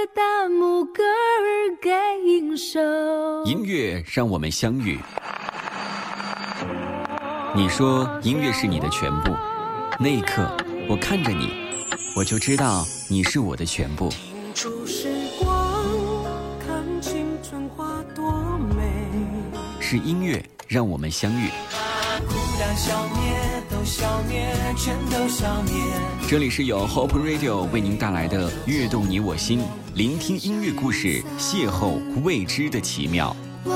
个大拇哥儿该应手。音乐让我们相遇。你说音乐是你的全部，那一刻我看着你，我就知道你是我的全部。停住时光，看青春花多美。是音乐让我们相遇。孤单消灭，都消灭，全都消灭。这里是由 Hope Radio 为您带来的《悦动你我心》，聆听音乐故事，邂逅未知的奇妙。我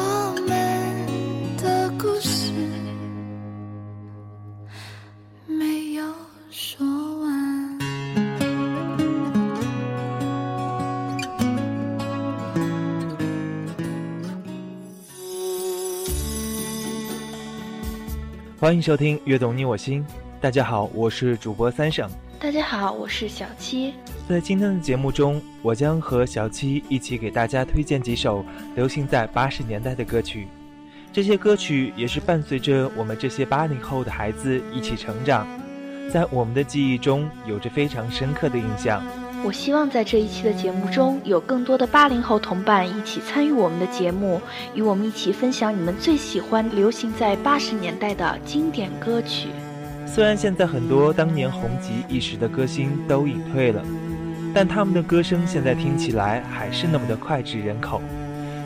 欢迎收听《悦动你我心》，大家好，我是主播三省。大家好，我是小七。在今天的节目中，我将和小七一起给大家推荐几首流行在八十年代的歌曲。这些歌曲也是伴随着我们这些八零后的孩子一起成长，在我们的记忆中有着非常深刻的印象。我希望在这一期的节目中，有更多的八零后同伴一起参与我们的节目，与我们一起分享你们最喜欢流行在八十年代的经典歌曲。虽然现在很多当年红极一时的歌星都隐退了，但他们的歌声现在听起来还是那么的脍炙人口。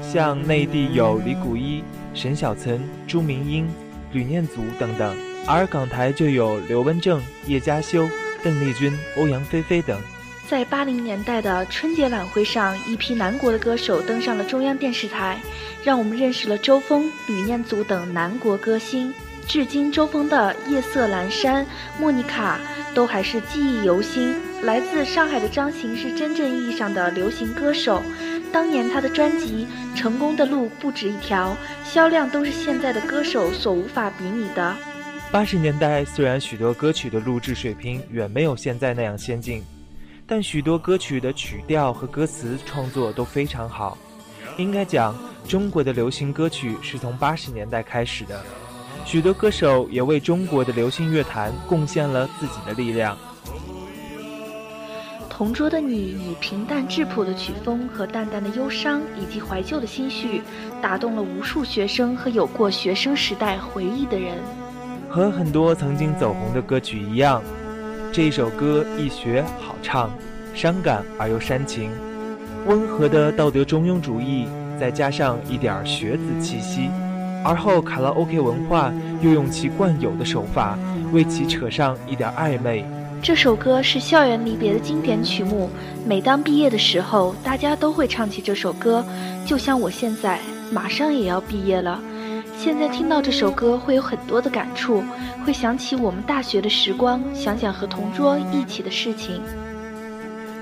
像内地有李谷一、沈小岑、朱明英、吕念祖等等，而港台就有刘文正、叶嘉修、邓丽君、欧阳菲菲等。在八零年代的春节晚会上，一批南国的歌手登上了中央电视台，让我们认识了周峰、吕念祖等南国歌星。至今，周峰的《夜色阑珊》、《莫妮卡》都还是记忆犹新。来自上海的张行是真正意义上的流行歌手，当年他的专辑《成功的路不止一条》，销量都是现在的歌手所无法比拟的。八十年代虽然许多歌曲的录制水平远没有现在那样先进，但许多歌曲的曲调和歌词创作都非常好。应该讲，中国的流行歌曲是从八十年代开始的。许多歌手也为中国的流行乐坛贡献了自己的力量。同桌的你以平淡质朴的曲风和淡淡的忧伤以及怀旧的心绪，打动了无数学生和有过学生时代回忆的人。和很多曾经走红的歌曲一样，这一首歌易学好唱，伤感而又煽情，温和的道德中庸主义，再加上一点学子气息。而后，卡拉 OK 文化又用其惯有的手法为其扯上一点暧昧。这首歌是校园离别的经典曲目，每当毕业的时候，大家都会唱起这首歌。就像我现在马上也要毕业了，现在听到这首歌会有很多的感触，会想起我们大学的时光，想想和同桌一起的事情。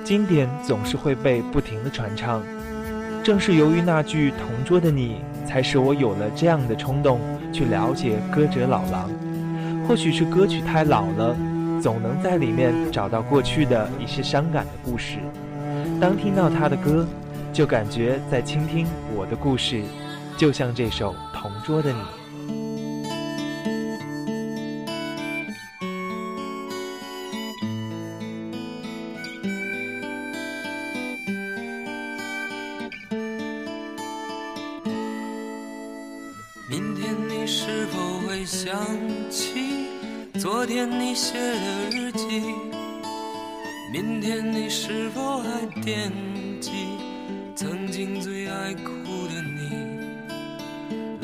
经典总是会被不停的传唱，正是由于那句“同桌的你”。才使我有了这样的冲动去了解歌者老狼。或许是歌曲太老了，总能在里面找到过去的一些伤感的故事。当听到他的歌，就感觉在倾听我的故事，就像这首《同桌的你》。明天你是否会想起昨天你写的日记，明天你是否还惦记曾经最爱哭？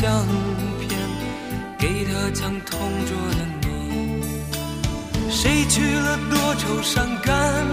相片，给他讲同桌的你。谁去了多愁善感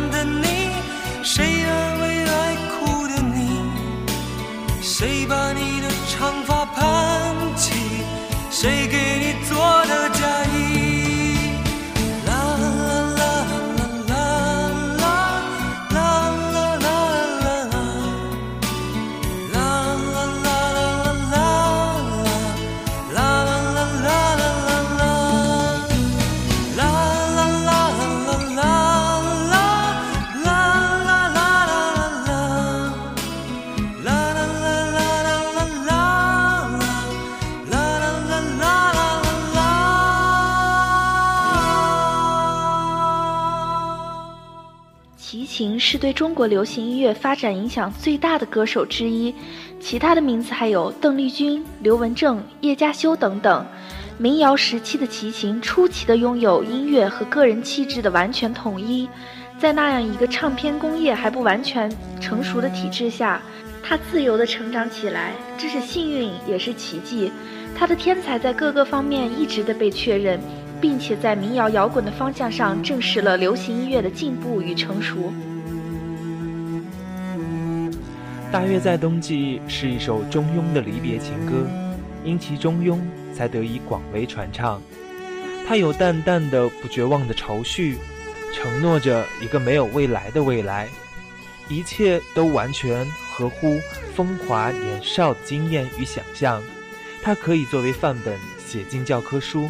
对中国流行音乐发展影响最大的歌手之一，其他的名字还有邓丽君、刘文正、叶嘉修等等。民谣时期的齐秦出奇的拥有音乐和个人气质的完全统一，在那样一个唱片工业还不完全成熟的体制下，他自由的成长起来，这是幸运也是奇迹。他的天才在各个方面一直的被确认，并且在民谣摇滚的方向上证实了流行音乐的进步与成熟。大约在冬季是一首中庸的离别情歌，因其中庸，才得以广为传唱。它有淡淡的不绝望的愁绪，承诺着一个没有未来的未来，一切都完全合乎风华年少的经验与想象。它可以作为范本写进教科书。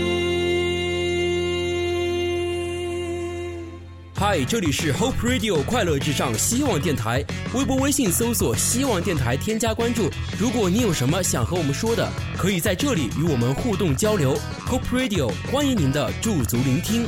嗨，这里是 Hope Radio 快乐至上希望电台，微博、微信搜索“希望电台”，添加关注。如果你有什么想和我们说的，可以在这里与我们互动交流。Hope Radio 欢迎您的驻足聆听。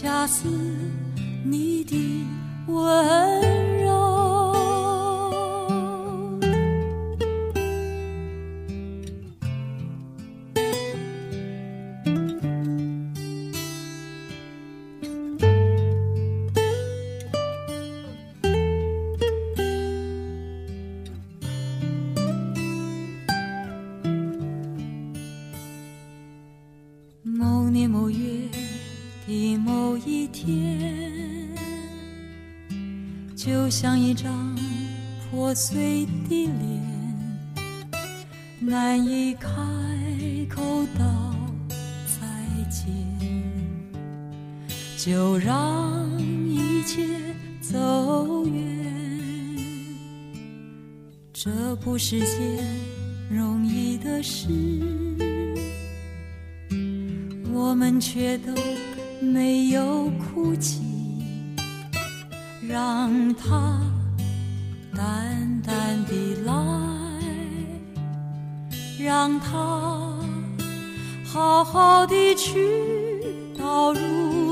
恰似你的温柔。就让一切走远。这不是件容易的事，我们却都。没有哭泣，让它淡淡的来，让它好好的去。到如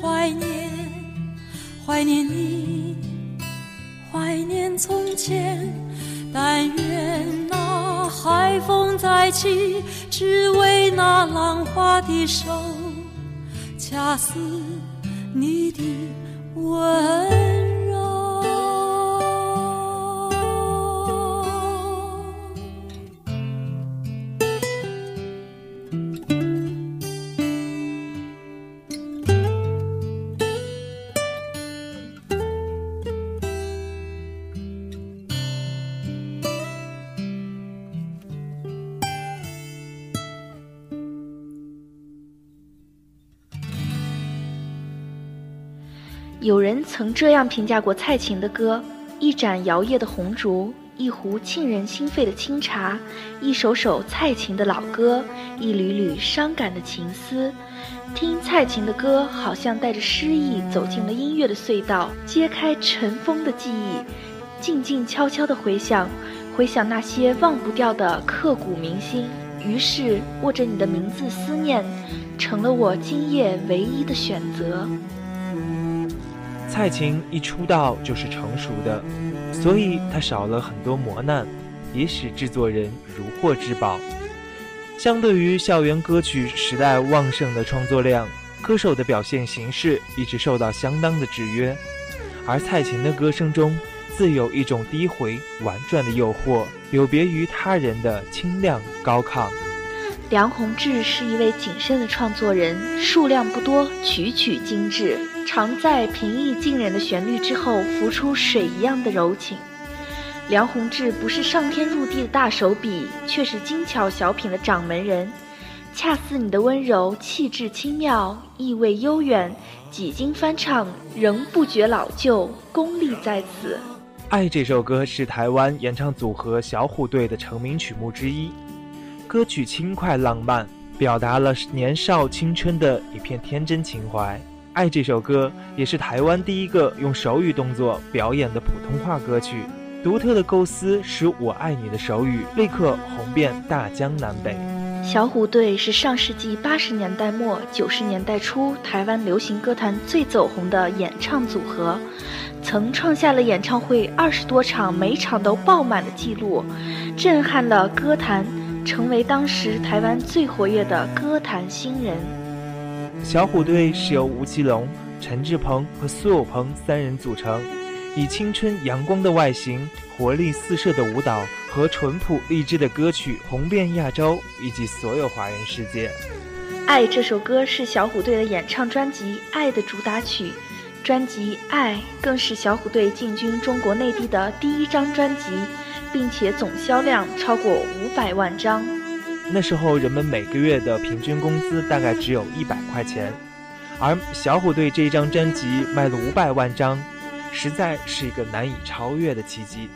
怀念，怀念你，怀念从前。但愿那海风再起，只为那浪花的手，恰似你的吻。有人曾这样评价过蔡琴的歌：一盏摇曳的红烛，一壶沁人心肺的清茶，一首首蔡琴的老歌，一缕缕伤感的情思。听蔡琴的歌，好像带着诗意走进了音乐的隧道，揭开尘封的记忆，静静悄悄地回想，回想那些忘不掉的刻骨铭心。于是，握着你的名字思念，成了我今夜唯一的选择。蔡琴一出道就是成熟的，所以她少了很多磨难，也使制作人如获至宝。相对于校园歌曲时代旺盛的创作量，歌手的表现形式一直受到相当的制约。而蔡琴的歌声中，自有一种低回婉转的诱惑，有别于他人的清亮高亢。梁鸿志是一位谨慎的创作人，数量不多，曲曲精致，常在平易近人的旋律之后浮出水一样的柔情。梁鸿志不是上天入地的大手笔，却是精巧小品的掌门人。恰似你的温柔，气质轻妙，意味悠远，几经翻唱仍不觉老旧，功力在此。爱这首歌是台湾演唱组合小虎队的成名曲目之一。歌曲轻快浪漫，表达了年少青春的一片天真情怀。爱这首歌也是台湾第一个用手语动作表演的普通话歌曲。独特的构思使我爱你的手语立刻红遍大江南北。小虎队是上世纪八十年代末九十年代初台湾流行歌坛最走红的演唱组合，曾创下了演唱会二十多场每场都爆满的记录，震撼了歌坛。成为当时台湾最活跃的歌坛新人。小虎队是由吴奇隆、陈志朋和苏有朋三人组成，以青春阳光的外形、活力四射的舞蹈和淳朴励志的歌曲红遍亚洲以及所有华人世界。《爱》这首歌是小虎队的演唱专辑《爱》的主打曲，专辑《爱》更是小虎队进军中国内地的第一张专辑。并且总销量超过五百万张。那时候人们每个月的平均工资大概只有一百块钱，而小虎队这一张专辑卖了五百万张，实在是一个难以超越的奇迹。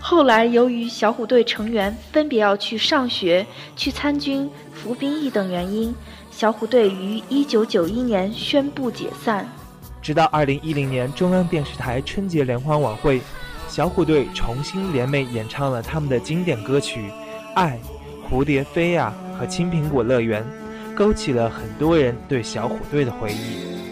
后来由于小虎队成员分别要去上学、去参军、服兵役等原因，小虎队于一九九一年宣布解散。直到二零一零年中央电视台春节联欢晚会。小虎队重新联袂演唱了他们的经典歌曲《爱》《蝴蝶飞呀》和《青苹果乐园》，勾起了很多人对小虎队的回忆。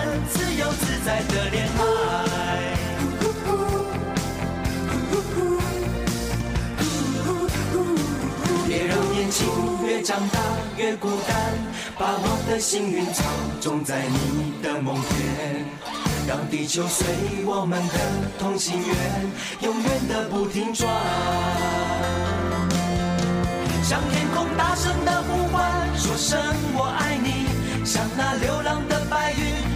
在的恋爱。别让年轻越长大越孤单，把我的幸运草种在你的梦田，让地球随我们的同心圆，永远的不停转。向天空大声的呼唤，说声我爱你；向那流浪的白云，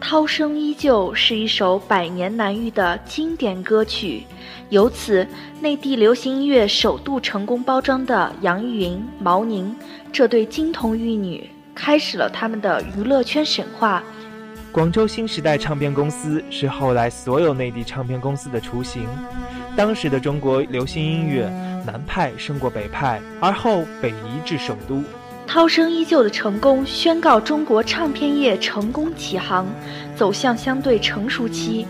涛声依旧是一首百年难遇的经典歌曲，由此，内地流行音乐首度成功包装的杨钰莹、毛宁这对金童玉女，开始了他们的娱乐圈神话。广州新时代唱片公司是后来所有内地唱片公司的雏形。当时的中国流行音乐，南派胜过北派，而后北移至首都。涛声依旧的成功，宣告中国唱片业成功起航，走向相对成熟期。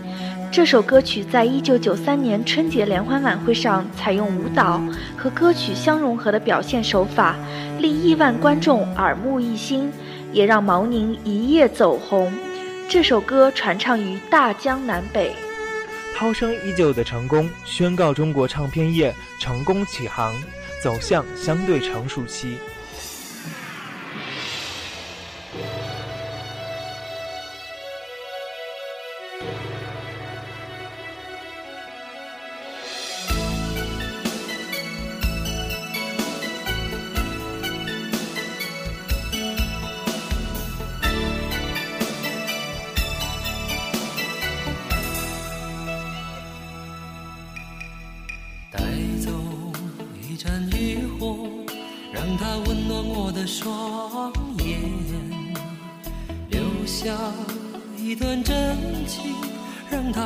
这首歌曲在一九九三年春节联欢晚会上采用舞蹈和歌曲相融合的表现手法，令亿万观众耳目一新，也让毛宁一夜走红。这首歌传唱于大江南北。涛声依旧的成功，宣告中国唱片业成功起航，走向相对成熟期。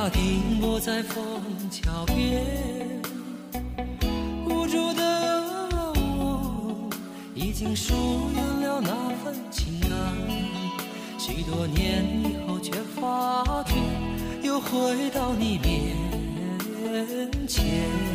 停泊在枫桥边。无助的我，已经疏远了那份情感，许多年以后却发觉，又回到你面前。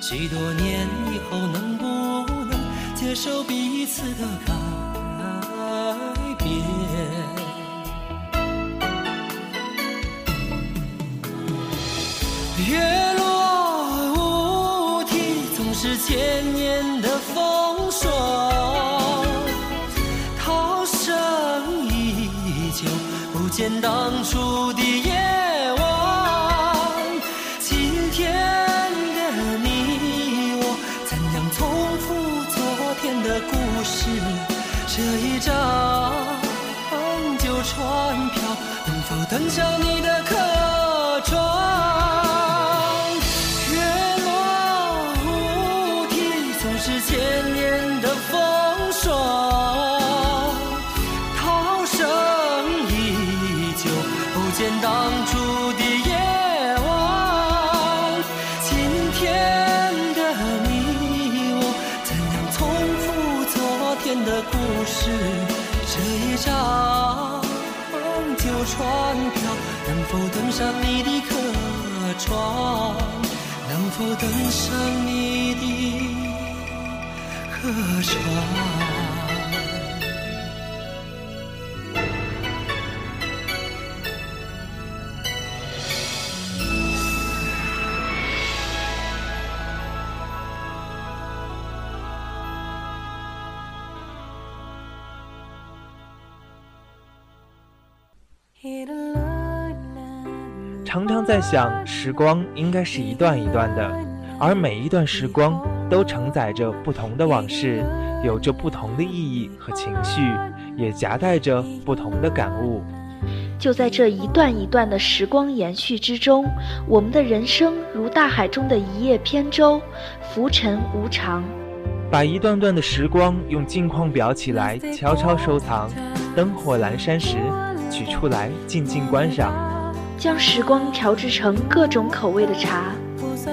许多年以后，能不能接受彼此的改变？月落乌啼，总是千年的风霜。涛声依旧，不见当初张旧船票，能否登上你的客？船上你的客船？能否登上你的客船？在想，时光应该是一段一段的，而每一段时光都承载着不同的往事，有着不同的意义和情绪，也夹带着不同的感悟。就在这一段一段的时光延续之中，我们的人生如大海中的一叶扁舟，浮沉无常。把一段段的时光用镜框裱起来，悄悄收藏，灯火阑珊时取出来，静静观赏。将时光调制成各种口味的茶，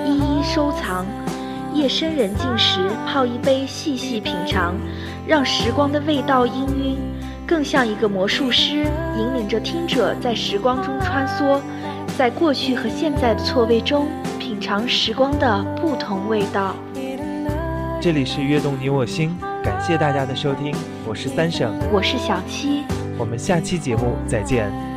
一一收藏。夜深人静时泡一杯，细细品尝，让时光的味道氤氲，更像一个魔术师，引领着听者在时光中穿梭，在过去和现在的错位中品尝时光的不同味道。这里是悦动你我心，感谢大家的收听，我是三省，我是小七，我们下期节目再见。